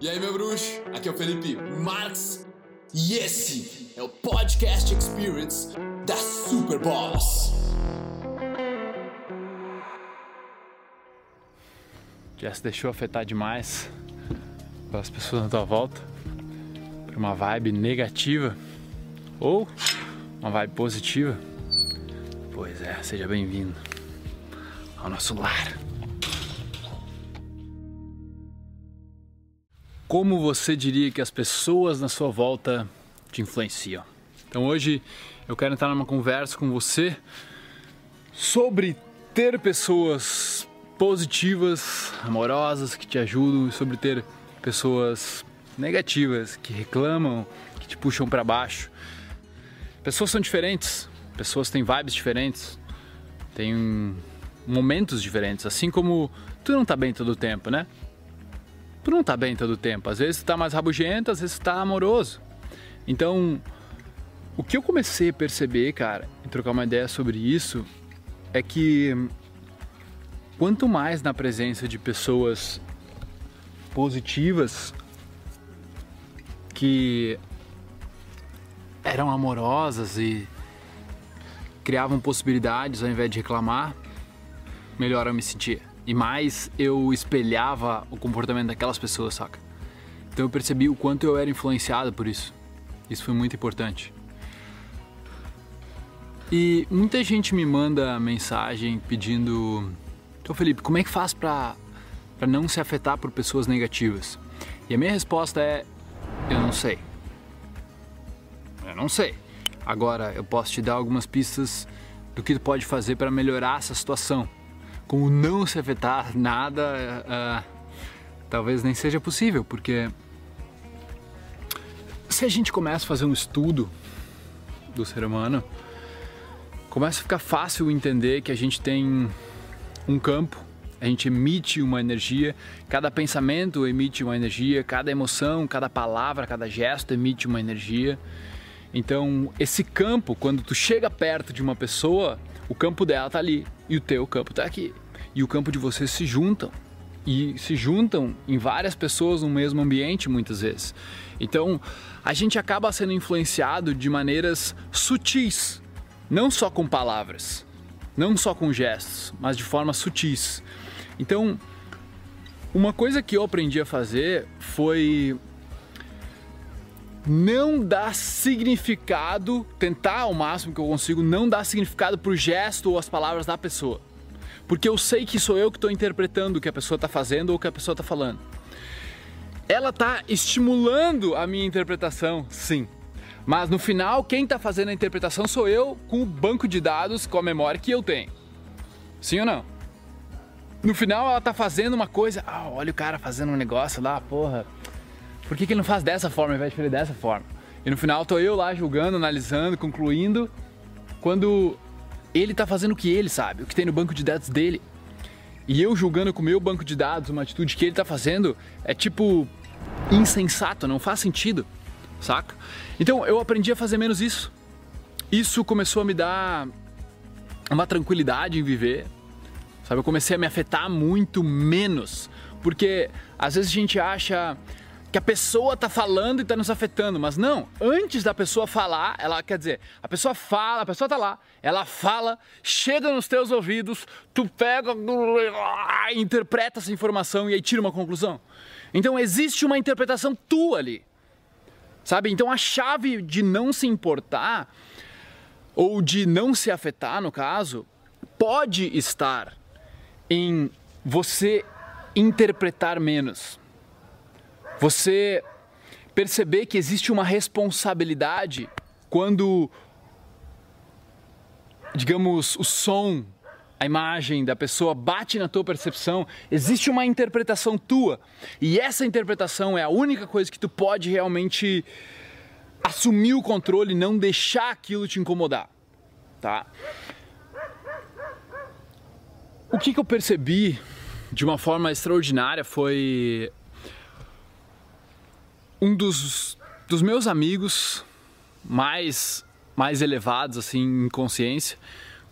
E aí, meu bruxo? Aqui é o Felipe Marx e esse é o Podcast Experience da Super Boss. Já se deixou afetar demais pelas pessoas na tua volta? Por uma vibe negativa? Ou uma vibe positiva? Pois é, seja bem-vindo ao nosso lar. Como você diria que as pessoas na sua volta te influenciam? Então hoje eu quero entrar numa conversa com você sobre ter pessoas positivas, amorosas que te ajudam e sobre ter pessoas negativas que reclamam, que te puxam para baixo. Pessoas são diferentes, pessoas têm vibes diferentes, têm momentos diferentes, assim como tu não tá bem todo o tempo, né? Tu não tá bem todo o tempo. Às vezes tu tá mais rabugento, às vezes tu tá amoroso. Então, o que eu comecei a perceber, cara, e trocar uma ideia sobre isso, é que quanto mais na presença de pessoas positivas que eram amorosas e criavam possibilidades ao invés de reclamar, melhor eu me sentia e mais eu espelhava o comportamento daquelas pessoas, saca? Então eu percebi o quanto eu era influenciado por isso. Isso foi muito importante. E muita gente me manda mensagem pedindo: Então, Felipe, como é que faz para não se afetar por pessoas negativas? E a minha resposta é: Eu não sei. Eu não sei. Agora, eu posso te dar algumas pistas do que tu pode fazer para melhorar essa situação como não se afetar nada, uh, talvez nem seja possível, porque se a gente começa a fazer um estudo do ser humano, começa a ficar fácil entender que a gente tem um campo, a gente emite uma energia, cada pensamento emite uma energia, cada emoção, cada palavra, cada gesto emite uma energia. Então, esse campo, quando tu chega perto de uma pessoa, o campo dela tá ali e o teu campo tá aqui. E o campo de vocês se juntam. E se juntam em várias pessoas no mesmo ambiente muitas vezes. Então, a gente acaba sendo influenciado de maneiras sutis, não só com palavras, não só com gestos, mas de forma sutis. Então, uma coisa que eu aprendi a fazer foi não dar significado, tentar ao máximo que eu consigo não dar significado para o gesto ou as palavras da pessoa. Porque eu sei que sou eu que estou interpretando o que a pessoa está fazendo ou o que a pessoa está falando. Ela está estimulando a minha interpretação, sim. Mas no final, quem está fazendo a interpretação sou eu com o banco de dados, com a memória que eu tenho. Sim ou não? No final, ela está fazendo uma coisa. Ah, olha o cara fazendo um negócio lá, porra por que, que ele não faz dessa forma ao invés de fazer dessa forma? E no final tô eu lá julgando, analisando, concluindo, quando ele tá fazendo o que ele sabe, o que tem no banco de dados dele. E eu julgando com o meu banco de dados uma atitude que ele tá fazendo é tipo insensato, não faz sentido, saca? Então eu aprendi a fazer menos isso. Isso começou a me dar uma tranquilidade em viver, sabe? Eu comecei a me afetar muito menos, porque às vezes a gente acha que a pessoa tá falando e tá nos afetando, mas não, antes da pessoa falar, ela quer dizer, a pessoa fala, a pessoa tá lá, ela fala, chega nos teus ouvidos, tu pega, interpreta essa informação e aí tira uma conclusão. Então existe uma interpretação tua ali. Sabe? Então a chave de não se importar ou de não se afetar, no caso, pode estar em você interpretar menos você perceber que existe uma responsabilidade quando, digamos, o som, a imagem da pessoa bate na tua percepção, existe uma interpretação tua. E essa interpretação é a única coisa que tu pode realmente assumir o controle e não deixar aquilo te incomodar, tá? O que, que eu percebi de uma forma extraordinária foi um dos, dos meus amigos mais mais elevados assim em consciência,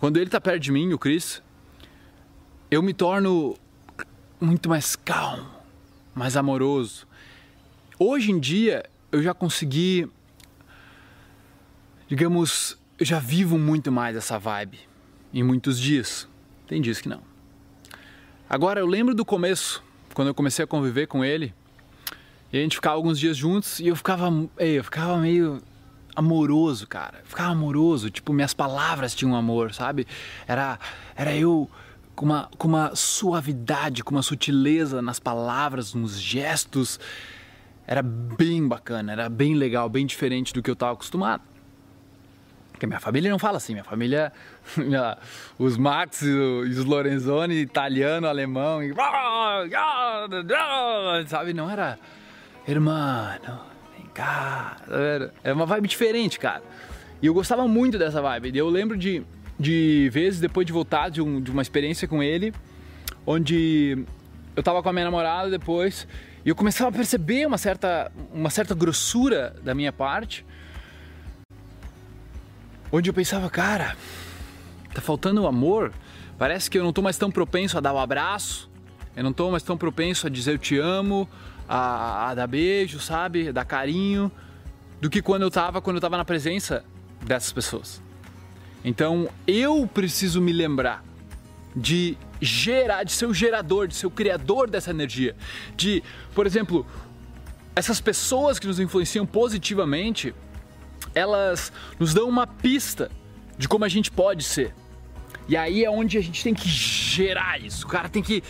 quando ele está perto de mim, o Chris, eu me torno muito mais calmo, mais amoroso. hoje em dia eu já consegui, digamos, eu já vivo muito mais essa vibe em muitos dias. Tem dias que não. Agora eu lembro do começo, quando eu comecei a conviver com ele, e a gente ficava alguns dias juntos e eu ficava, eu ficava meio amoroso, cara. Ficava amoroso, tipo, minhas palavras tinham amor, sabe? Era, era eu com uma, com uma suavidade, com uma sutileza nas palavras, nos gestos. Era bem bacana, era bem legal, bem diferente do que eu estava acostumado. Porque minha família não fala assim, minha família, minha, os Max e os Lorenzoni, italiano, alemão, e, sabe? Não era, irmão, vem cá. Era, uma vibe diferente, cara. E eu gostava muito dessa vibe. Eu lembro de, de vezes, depois de voltar de, um, de uma experiência com ele, onde eu tava com a minha namorada depois, e eu começava a perceber uma certa, uma certa grossura da minha parte onde eu pensava, cara, tá faltando amor. Parece que eu não tô mais tão propenso a dar o um abraço, eu não tô mais tão propenso a dizer eu te amo, a, a dar beijo, sabe, dar carinho, do que quando eu tava, quando eu tava na presença dessas pessoas. Então eu preciso me lembrar de gerar, de ser o gerador, de ser o criador dessa energia. De, por exemplo, essas pessoas que nos influenciam positivamente, elas nos dão uma pista de como a gente pode ser. E aí é onde a gente tem que gerar isso. O cara tem que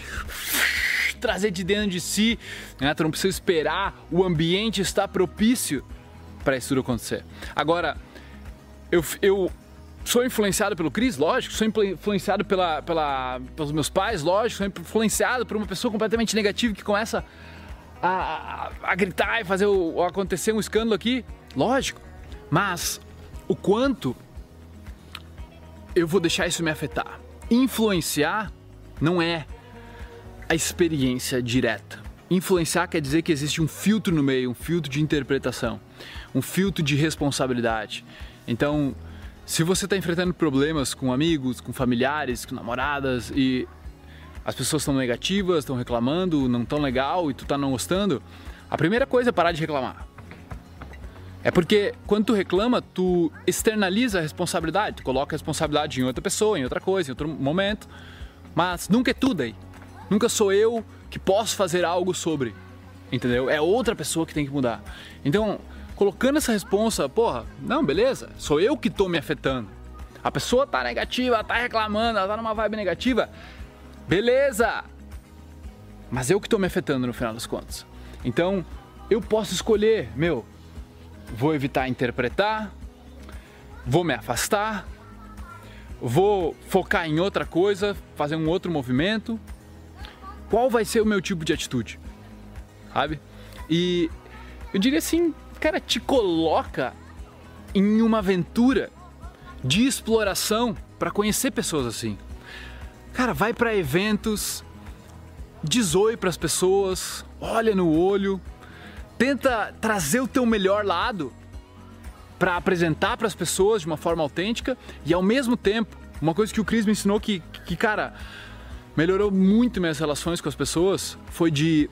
trazer de dentro de si. Né? Tu não precisa esperar o ambiente estar propício para isso tudo acontecer. Agora, eu, eu sou influenciado pelo Cris, lógico. Sou influenciado pela, pela, pelos meus pais, lógico. Sou influenciado por uma pessoa completamente negativa que começa a, a, a gritar e fazer o, acontecer um escândalo aqui, lógico. Mas o quanto eu vou deixar isso me afetar? Influenciar não é a experiência direta. Influenciar quer dizer que existe um filtro no meio, um filtro de interpretação, um filtro de responsabilidade. Então, se você está enfrentando problemas com amigos, com familiares, com namoradas e as pessoas estão negativas, estão reclamando, não tão legal e tu está não gostando, a primeira coisa é parar de reclamar. É porque quando tu reclama, tu externaliza a responsabilidade, tu coloca a responsabilidade em outra pessoa, em outra coisa, em outro momento. Mas nunca é tudo aí. Nunca sou eu que posso fazer algo sobre. Entendeu? É outra pessoa que tem que mudar. Então, colocando essa responsa, porra, não, beleza, sou eu que tô me afetando. A pessoa tá negativa, tá reclamando, ela tá numa vibe negativa. Beleza! Mas eu que tô me afetando no final das contas. Então, eu posso escolher, meu, vou evitar interpretar, vou me afastar, vou focar em outra coisa, fazer um outro movimento. Qual vai ser o meu tipo de atitude? Sabe? E eu diria assim, cara, te coloca em uma aventura de exploração para conhecer pessoas assim. Cara, vai para eventos, diz oi para as pessoas, olha no olho, tenta trazer o teu melhor lado para apresentar para as pessoas de uma forma autêntica e ao mesmo tempo, uma coisa que o Cris me ensinou que, que, cara, melhorou muito minhas relações com as pessoas foi de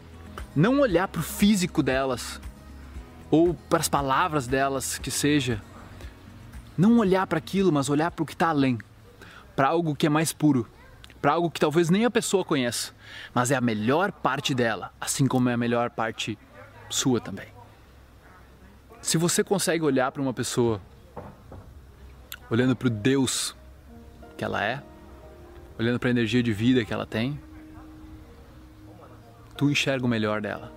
não olhar para o físico delas ou para as palavras delas, que seja. Não olhar para aquilo, mas olhar para o que está além, para algo que é mais puro, para algo que talvez nem a pessoa conheça, mas é a melhor parte dela, assim como é a melhor parte sua também. Se você consegue olhar para uma pessoa olhando para o Deus que ela é, olhando para a energia de vida que ela tem, tu enxerga o melhor dela.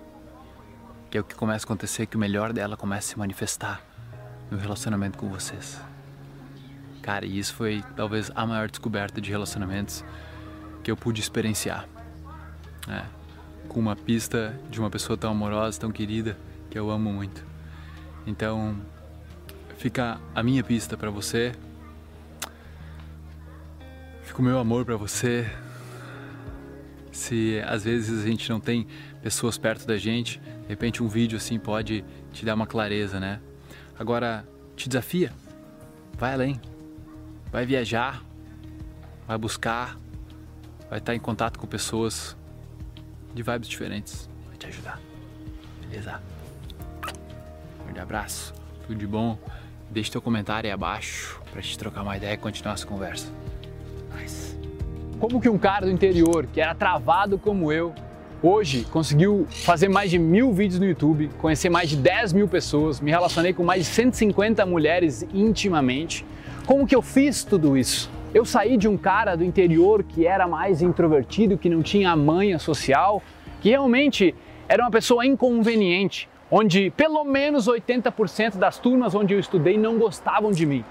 Que é o que começa a acontecer, que o melhor dela começa a se manifestar no relacionamento com vocês. Cara, e isso foi talvez a maior descoberta de relacionamentos que eu pude experienciar. É com uma pista de uma pessoa tão amorosa, tão querida, que eu amo muito. Então, fica a minha pista para você. Fica o meu amor para você. Se às vezes a gente não tem pessoas perto da gente, de repente um vídeo assim pode te dar uma clareza, né? Agora, te desafia. Vai além. Vai viajar. Vai buscar. Vai estar em contato com pessoas de vibes diferentes. Vai te ajudar. Beleza? Grande abraço, tudo de bom. Deixe teu comentário aí abaixo pra gente trocar uma ideia e continuar essa conversa. Nice. Como que um cara do interior, que era travado como eu, hoje conseguiu fazer mais de mil vídeos no YouTube, conhecer mais de 10 mil pessoas, me relacionei com mais de 150 mulheres intimamente. Como que eu fiz tudo isso? Eu saí de um cara do interior que era mais introvertido, que não tinha manha social, que realmente era uma pessoa inconveniente, onde pelo menos 80% das turmas onde eu estudei não gostavam de mim.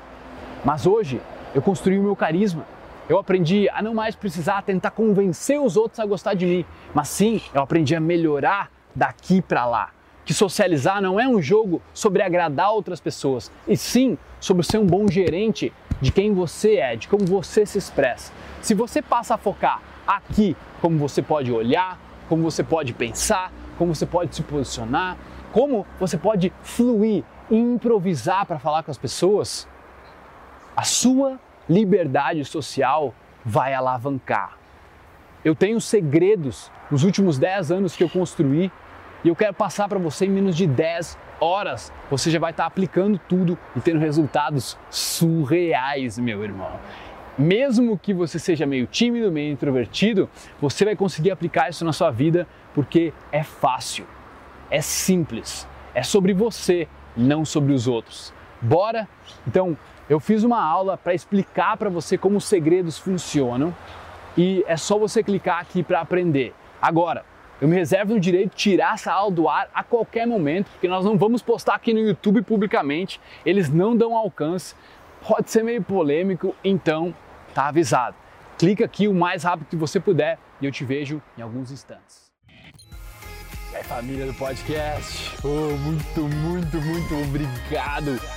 Mas hoje eu construí o meu carisma. Eu aprendi a não mais precisar tentar convencer os outros a gostar de mim, mas sim, eu aprendi a melhorar daqui para lá. Que socializar não é um jogo sobre agradar outras pessoas, e sim sobre ser um bom gerente de quem você é, de como você se expressa. Se você passa a focar aqui como você pode olhar, como você pode pensar, como você pode se posicionar, como você pode fluir e improvisar para falar com as pessoas, a sua liberdade social vai alavancar. Eu tenho segredos nos últimos 10 anos que eu construí e eu quero passar para você em menos de 10 horas. Você já vai estar aplicando tudo e tendo resultados surreais, meu irmão. Mesmo que você seja meio tímido, meio introvertido, você vai conseguir aplicar isso na sua vida porque é fácil, é simples, é sobre você, não sobre os outros. Bora? Então, eu fiz uma aula para explicar para você como os segredos funcionam e é só você clicar aqui para aprender. Agora, eu me reservo o direito de tirar essa aula do ar a qualquer momento, porque nós não vamos postar aqui no YouTube publicamente, eles não dão alcance, pode ser meio polêmico, então tá avisado. Clica aqui o mais rápido que você puder e eu te vejo em alguns instantes. E aí, família do podcast, oh, muito, muito, muito obrigado